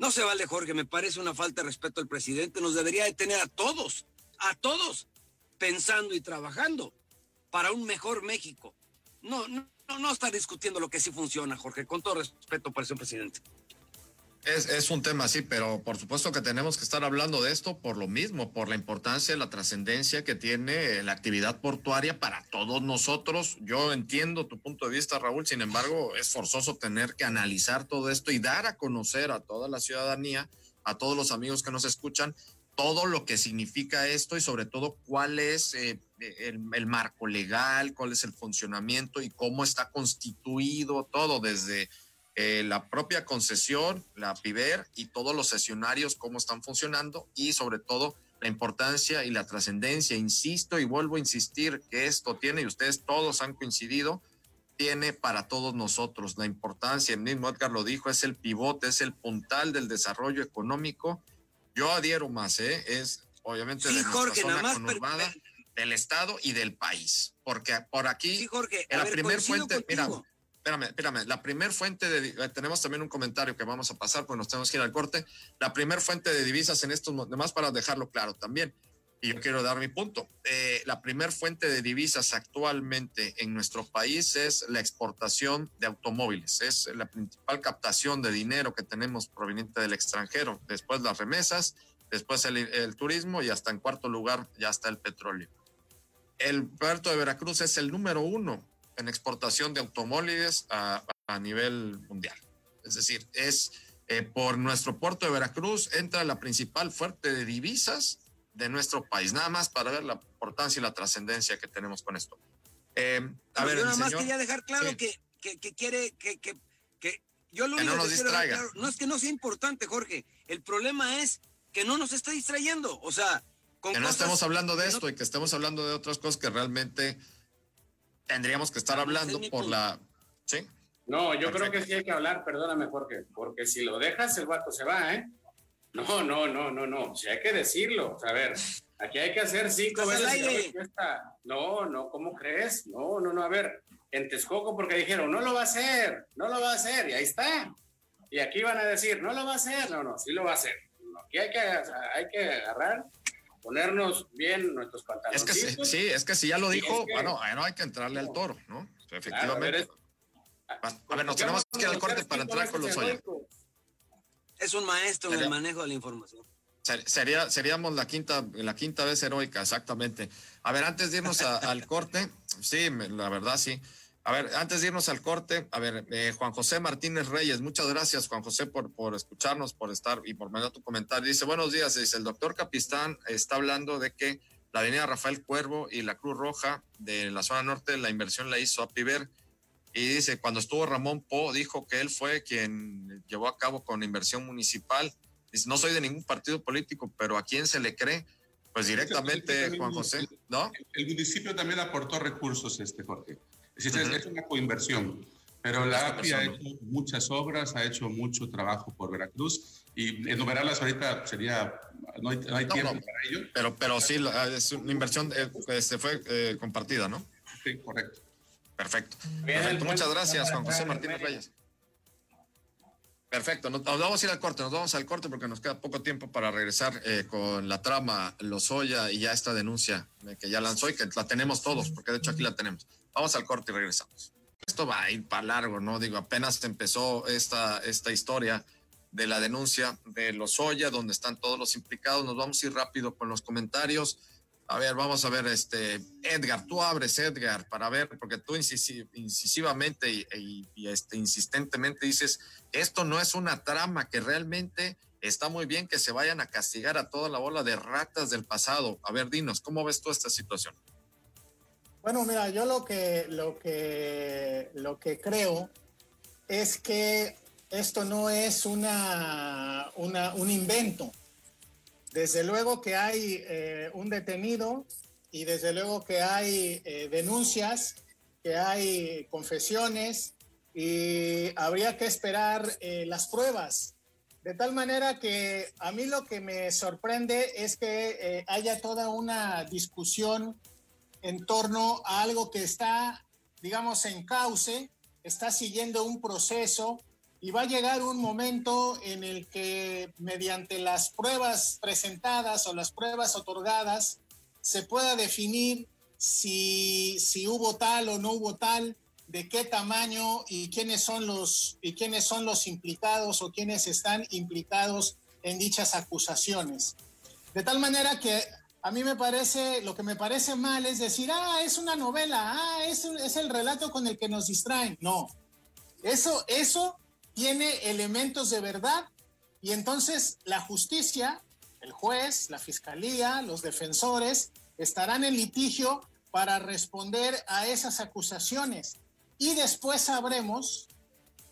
No se vale, Jorge, me parece una falta de respeto al presidente. Nos debería de tener a todos, a todos, pensando y trabajando para un mejor México. No, no, no está discutiendo lo que sí funciona, Jorge, con todo respeto para el señor presidente. Es, es, un tema así, pero por supuesto que tenemos que estar hablando de esto por lo mismo, por la importancia, la trascendencia que tiene la actividad portuaria para todos nosotros. Yo entiendo tu punto de vista, Raúl, sin embargo, es forzoso tener que analizar todo esto y dar a conocer a toda la ciudadanía a todos los amigos que nos escuchan todo lo que significa esto y sobre todo cuál es eh, el, marco legal, cuál es el funcionamiento y cómo está constituido todo desde eh, la propia concesión, la PIBER y todos los sesionarios, cómo están funcionando y sobre todo la importancia y la trascendencia. Insisto y vuelvo a insistir que esto tiene, y ustedes todos han coincidido, tiene para todos nosotros la importancia, el mismo Edgar lo dijo, es el pivote, es el puntal del desarrollo económico yo adhiero más, ¿eh? Es obviamente sí, de Jorge, zona conurbada, del Estado y del país. Porque por aquí, sí, Jorge, en la ver, primer fuente, contigo. mira, espérame, espérame, la primer fuente de, tenemos también un comentario que vamos a pasar, pues nos tenemos que ir al corte. La primer fuente de divisas en estos, demás para dejarlo claro también, y yo quiero dar mi punto. Eh, la primer fuente de divisas actualmente en nuestro país es la exportación de automóviles. Es la principal captación de dinero que tenemos proveniente del extranjero. Después las remesas, después el, el turismo y hasta en cuarto lugar ya está el petróleo. El puerto de Veracruz es el número uno en exportación de automóviles a, a nivel mundial. Es decir, es eh, por nuestro puerto de Veracruz entra la principal fuente de divisas de nuestro país, nada más para ver la importancia y la trascendencia que tenemos con esto. Eh, a ver, yo nada más señor, quería dejar claro Sí. que, que, que quiere que, que, que yo lo Que no único nos quiero dejar distraiga. claro, no es que no sea importante, Jorge. El problema es que no nos está distrayendo. O sea, con que no cosas estemos hablando de que no- esto y que estemos hablando de otras cosas que realmente tendríamos que estar hablando por la... Sí, No, yo creo que sí hay que hablar, perdóname, Jorge, porque si lo dejas, el vato se va, ¿eh? No, no, no, no, no, si hay que decirlo. A ver, aquí hay que hacer cinco veces. cuesta. No, no, ¿cómo crees? No, no, no, a ver, en Texcoco porque dijeron, no lo va a hacer, no lo va a hacer, y ahí está. Y aquí van a decir, no lo va a hacer, no, no, sí lo va a hacer. No, Aquí hay que, hay que agarrar, ponernos bien nuestros es pantalones. que sí, sí, es que si ya lo dijo, es que- bueno, bueno, hay que entrarle al toro, ¿no? Efectivamente. Claro, a ver, es- a ver, nos tenemos que ir al corte para entrar con los Oya. es un maestro en el manejo de la información. Ser- Sería, seríamos la quinta, la quinta vez heroica, exactamente. A ver, antes de irnos a- al corte, sí, la verdad sí. A ver, antes de irnos al corte, a ver, eh, Juan José Martínez Reyes, muchas gracias, Juan José, por, por escucharnos, por estar y por mandar tu comentario. Dice, buenos días, dice, el doctor Capistán está hablando de que la avenida Rafael Cuervo y la Cruz Roja de la zona norte, la inversión la hizo Apiver. Y dice, cuando estuvo Ramón Po, dijo que él fue quien llevó a cabo con inversión municipal. Dice, no soy de ningún partido político, pero ¿a quién se le cree? Pues directamente, Juan José, ¿no? El municipio también aportó recursos, este Jorge. Es decir, Ujú. es una coinversión. Pero la API ha hecho muchas obras, ha hecho mucho trabajo por Veracruz y enumerarlas ahorita sería, no hay, no hay No, tiempo no. para ello. Pero, pero sí, es una inversión eh, que se fue eh, compartida, ¿no? Sí, correcto. Perfecto. Bien, Perfecto. Muchas gracias, Juan José Martínez. Reyes. Perfecto, nos, nos vamos a ir al corte, nos vamos al corte porque nos queda poco tiempo para regresar eh, con la trama Lozoya y ya esta denuncia que ya lanzó y que la tenemos todos, porque de hecho aquí la tenemos. Vamos al corte y regresamos. Esto va a ir para largo, ¿no? Digo, apenas empezó esta, esta historia de la denuncia de Lozoya, donde están todos los implicados. Nos vamos a ir rápido con los comentarios. A ver, vamos a ver, este, Edgar, tú abres, Edgar, para ver, porque tú incisi- incisivamente y, y- y, este, insistentemente dices, esto no es una trama, que realmente está muy bien que se vayan a castigar a toda la bola de ratas del pasado. A ver, dinos, ¿cómo ves tú esta situación? Bueno, mira, yo lo que, lo que, lo que creo es que esto no es una, una- un invento. Desde luego que hay eh, un detenido y desde luego que hay eh, denuncias, que hay confesiones y habría que esperar eh, las pruebas. De tal manera que a mí lo que me sorprende es que haya toda una discusión en torno a algo que está, digamos, en cauce, está siguiendo un proceso y va a llegar un momento en el que mediante las pruebas presentadas o las pruebas otorgadas se pueda definir si, si hubo tal o no hubo tal, de qué tamaño y quiénes son los y quiénes son los implicados o quiénes están implicados en dichas acusaciones. De tal manera que a mí me parece, lo que me parece mal es decir, ah, es una novela, ah, es, es el relato con el que nos distraen. No, eso, eso tiene elementos de verdad Y entonces la justicia, el juez, la fiscalía, los defensores estarán en litigio para responder a esas acusaciones. Y después sabremos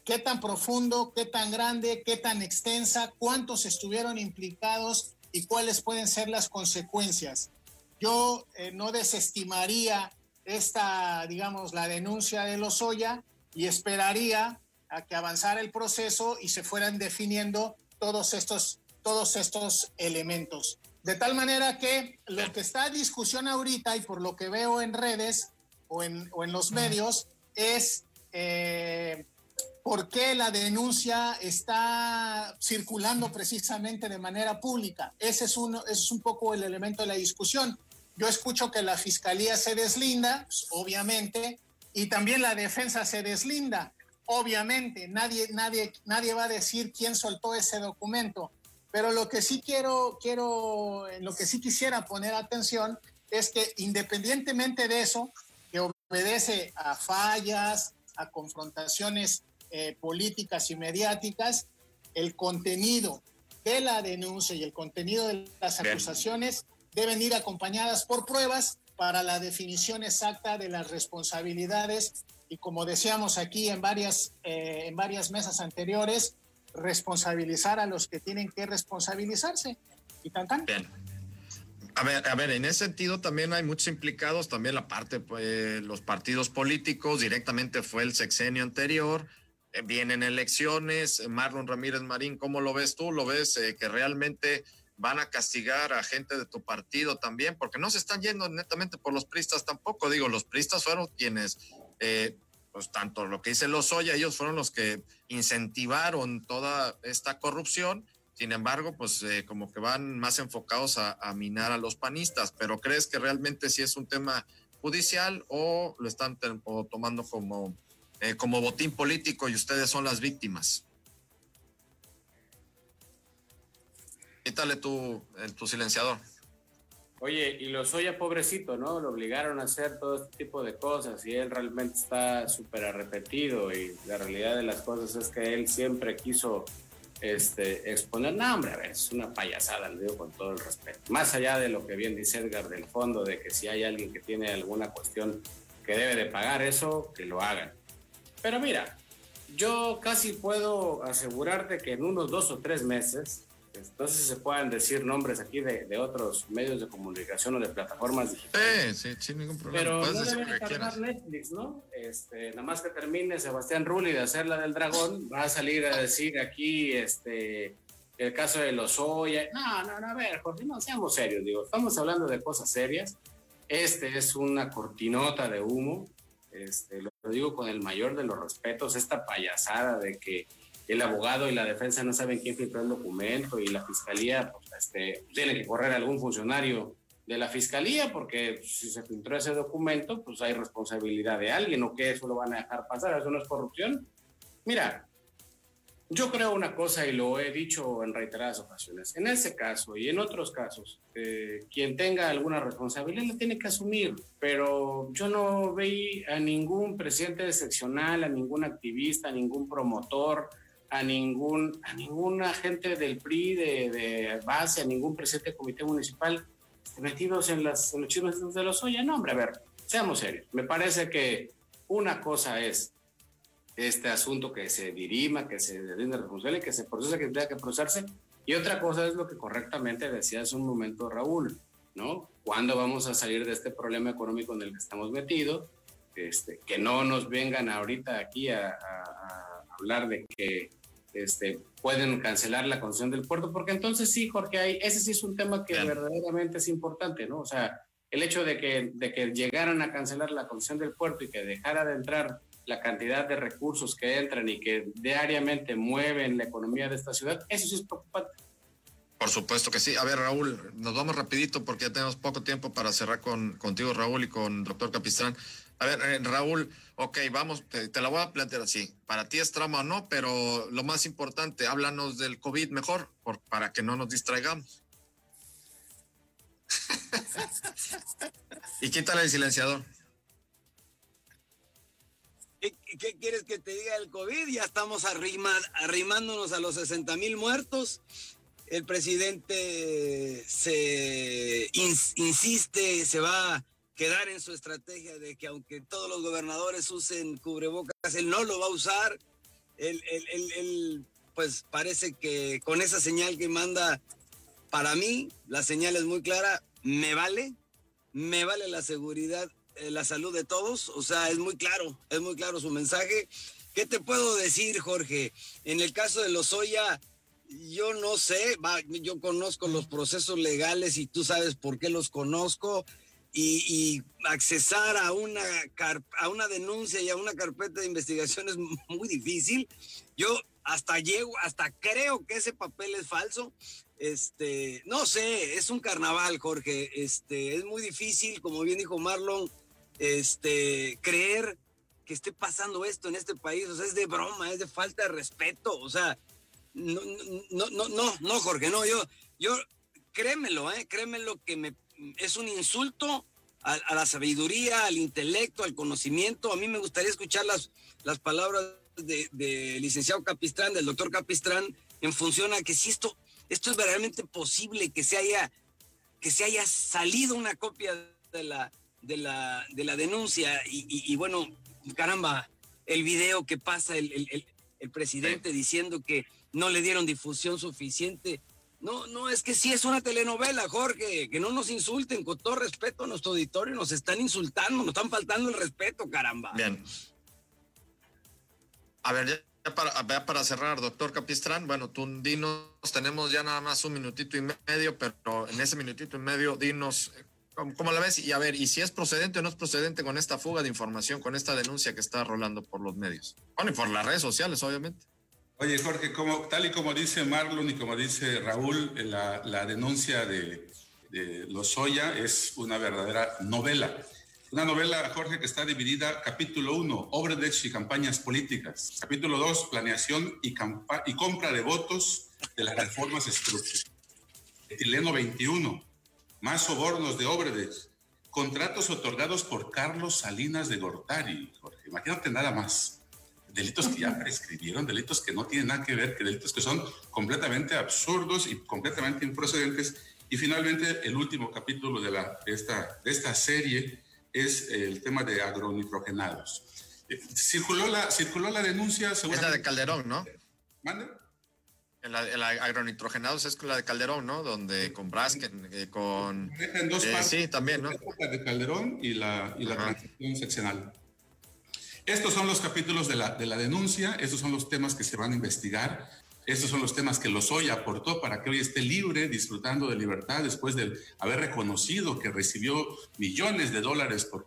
qué tan profundo, qué tan grande, qué tan extensa, cuántos estuvieron implicados y cuáles pueden ser las consecuencias. Yo eh, no desestimaría esta, digamos, la denuncia de Lozoya y esperaría a que avanzara el proceso y se fueran definiendo todos estos, todos estos elementos. De tal manera que lo que está en discusión ahorita y por lo que veo en redes o en, o en los medios es eh, por qué la denuncia está circulando precisamente de manera pública. Ese es un, es un poco el elemento de la discusión. Yo escucho que la fiscalía se deslinda, pues, obviamente, y también la defensa se deslinda. Obviamente, nadie, nadie, nadie va a decir quién soltó ese documento. Pero lo que sí quiero, quiero, lo que sí quisiera poner atención es que independientemente de eso, que obedece a fallas, a confrontaciones eh, políticas y mediáticas, el contenido de la denuncia y el contenido de las acusaciones deben ir acompañadas por pruebas para la definición exacta de las responsabilidades y como decíamos aquí en varias, eh, en varias mesas anteriores, responsabilizar a los que tienen que responsabilizarse. Y tan tan. Bien. A ver, a ver, en ese sentido también hay muchos implicados, también la parte, pues, los partidos políticos, directamente fue el sexenio anterior, vienen elecciones, Marlon Ramírez Marín, ¿cómo lo ves tú? ¿Lo ves eh, que realmente van a castigar a gente de tu partido también? Porque no se están yendo netamente por los pristas tampoco, digo, los pristas fueron quienes eh, pues tanto lo que dice Lozoya, ellos fueron los que incentivaron toda esta corrupción. Sin embargo, pues eh, como que van más enfocados a, minar a los panistas. Pero ¿crees que realmente sí es un tema judicial o lo están tomando como, eh, como botín político y ustedes son las víctimas? Quítale tu, tu silenciador. Oye, y lo soya pobrecito, ¿no? Lo obligaron a hacer todo este tipo de cosas y él realmente está súper arrepentido y la realidad de las cosas es que él siempre quiso este, exponer, no, hombre, a ver, es una payasada, le digo con todo el respeto. Más allá de lo que bien dice Edgar del fondo, de que si hay alguien que tiene alguna cuestión que debe de pagar eso, que lo hagan. Pero mira, yo casi puedo asegurarte que en unos dos o tres meses entonces se puedan decir nombres aquí de, de, otros medios de comunicación o de plataformas digitales. Sí, sí, sin ningún problema. Pero no deben tardar Netflix, ¿no? Este, nada más que termine Sebastián Rulli de hacer la del dragón, va a salir a decir aquí este, el caso de los Oya. No, no, no, a ver, Jorge, no seamos serios, digo, estamos hablando de cosas serias. Este es una cortinota de humo, este, lo digo con el mayor de los respetos, esta payasada de que el abogado y la defensa no saben quién filtró el documento y la fiscalía pues, este, tiene que correr algún funcionario de la fiscalía porque si se filtró ese documento, pues hay responsabilidad de alguien o que eso lo van a dejar pasar, eso no es corrupción. Mira, yo creo una cosa y lo he dicho en reiteradas ocasiones. En ese caso y en otros casos, eh, quien tenga alguna responsabilidad la tiene que asumir, pero yo no vi a ningún presidente seccional, a ningún activista, a ningún promotor, a ningún, a ningún agente del PRI de, base, a ningún presidente del comité municipal metidos en, las, los chismes de los Oye, No, hombre, a ver, seamos serios. Me parece que una cosa es este asunto que se dirima, que se rinde responsable, que se procesa, que tenga que procesarse, y otra cosa es lo que correctamente decía hace un momento Raúl, ¿no? ¿Cuándo vamos a salir de este problema económico en el que estamos metidos? Este, que no nos vengan ahorita aquí a hablar de que este, pueden cancelar la concesión del puerto, porque entonces sí, Jorge, hay, ese sí es un tema que verdaderamente es importante, ¿no? O sea, el hecho de que, de que llegaran a cancelar la concesión del puerto y que dejara de entrar la cantidad de recursos que entran y que diariamente mueven la economía de esta ciudad, eso sí es preocupante. Por supuesto que sí. A ver, Raúl, nos vamos rapidito porque ya tenemos poco tiempo para cerrar con, contigo, Raúl, y con doctor Capistrán. A ver, eh, Raúl, ok, vamos, te, la voy a plantear así. Para ti es trama o no, pero lo más importante, háblanos del COVID mejor, para que no nos distraigamos. y quítale el silenciador. ¿Qué, quieres que te diga el COVID? Ya estamos arrimándonos a los 60 mil muertos. El presidente se insiste, se va a quedar en su estrategia de que aunque todos los gobernadores usen cubrebocas, él no lo va a usar. Él, él, pues parece que con esa señal que manda, para mí, la señal es muy clara, me vale, me vale la seguridad eh, la salud de todos. O sea, es muy claro, es muy claro su mensaje. ¿Qué te puedo decir, Jorge? En el caso de los Lozoya, yo no sé, yo conozco los procesos legales y tú sabes por qué los conozco. Y, accesar a una, a una denuncia y a una carpeta de investigación es muy difícil. Yo hasta llego, hasta creo que ese papel es falso. Este, no sé, es un carnaval, Jorge. Este, es muy difícil, como bien dijo Marlon, este, creer que esté pasando esto en este país, o sea, es de broma, es de falta de respeto, o sea, no, no, no, no, no, Jorge, no, yo, yo, créemelo, eh, créemelo que es un insulto a, la sabiduría, al intelecto, al conocimiento. A mí me gustaría escuchar las, las palabras del de licenciado Capistrán, del doctor Capistrán, en función a que si esto, esto es verdaderamente posible, que se haya, que se haya salido una copia de la, de la, de la denuncia y, bueno, caramba, el video que pasa el, el, presidente diciendo que no le dieron difusión suficiente. No, no, es que sí es una telenovela, Jorge, que no nos insulten, con todo respeto a nuestro auditorio, nos están insultando, nos están faltando el respeto, caramba. Bien. A ver, ya para, para cerrar, doctor Capistrán, bueno, tú dinos, tenemos ya nada más un minutito y medio, pero en ese minutito y medio, dinos ¿Cómo, la ves? Y a ver, ¿y si es procedente o no es procedente con esta fuga de información, con esta denuncia que está rolando por los medios? Bueno, y por las redes sociales, obviamente. Oye, Jorge, como, tal y como dice Marlon y como dice Raúl, la, la denuncia de, de Lozoya es una verdadera novela. Una novela, Jorge, que está dividida, capítulo 1, obras y campañas políticas. Capítulo 2, planeación y, y compra de votos de las reformas estructurales. Etileno 21, más sobornos de Obredes, contratos otorgados por Carlos Salinas de Gortari, Jorge, imagínate nada más. Delitos que ya prescribieron, delitos que no tienen nada que ver, que delitos que son completamente absurdos y completamente improcedentes. Y finalmente, el último capítulo de, la, de, esta, de esta serie es el tema de agronitrogenados. Eh, circuló la, circuló la denuncia. Es la de Calderón, ¿no? ¿Mande? El, el, agronitrogenados es la de Calderón, ¿no? Donde con Brasken, eh, con... En dos eh, sí, también, ¿no? La de Calderón y la, y la transición seccional. Estos son los capítulos de la, de la denuncia, estos son los temas que se van a investigar, estos son los temas que los hoy aportó para que hoy esté libre, disfrutando de libertad, después de haber reconocido que recibió millones de dólares por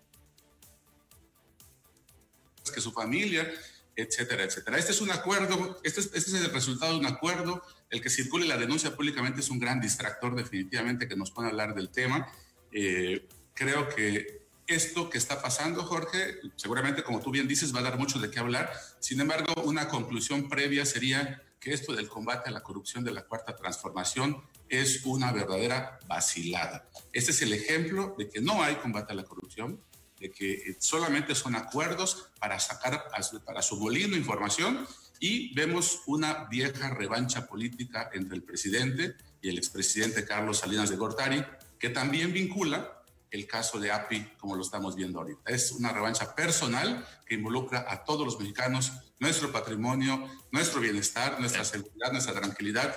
que su familia etcétera, etcétera. Este es un acuerdo, este es, este es el resultado de un acuerdo. El que circule la denuncia públicamente es un gran distractor definitivamente que nos pone a hablar del tema. Eh, creo que esto que está pasando, Jorge, seguramente como tú bien dices, va a dar mucho de qué hablar. Sin embargo, una conclusión previa sería que esto del combate a la corrupción de la cuarta transformación es una verdadera vacilada. Este es el ejemplo de que no hay combate a la corrupción, de que eh, solamente son acuerdos para sacar para su molino información y vemos una vieja revancha política entre el presidente y el expresidente Carlos Salinas de Gortari, que también vincula el caso de API como lo estamos viendo ahorita. Es una revancha personal que involucra a todos los mexicanos, nuestro patrimonio, nuestro bienestar, nuestra seguridad, nuestra tranquilidad.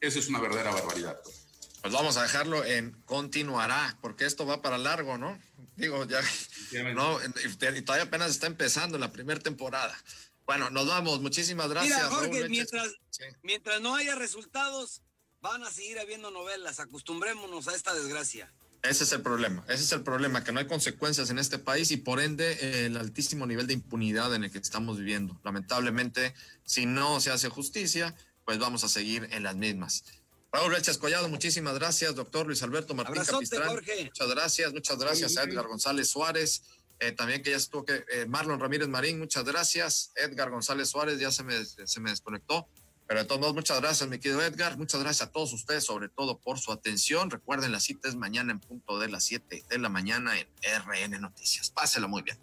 Eso es una verdadera barbaridad. Pues vamos a dejarlo en continuará, porque esto va para largo, ¿no? Digo, ya, no, y todavía apenas está empezando la primera temporada. Bueno, nos vamos. Muchísimas gracias. Mira, Jorge, mientras, mientras no haya resultados, van a seguir habiendo novelas. Acostumbrémonos a esta desgracia. Ese es el problema, ese es el problema, que no hay consecuencias en este país y por ende el altísimo nivel de impunidad en el que estamos viviendo. Lamentablemente, si no se hace justicia, pues vamos a seguir en las mismas. Raúl Reches Collado, muchísimas gracias. Doctor Luis Alberto Martín Capistrán. Muchas gracias, muchas gracias a Edgar González Suárez. Eh, también que ya estuvo que eh, Marlon Ramírez Marín, muchas gracias. Edgar González Suárez ya se me, se me desconectó. Pero de todos modos, muchas gracias, mi querido Edgar. Muchas gracias a todos ustedes, sobre todo por su atención. Recuerden, la cita es mañana en punto de las 7 de la mañana en RN Noticias. Páselo muy bien.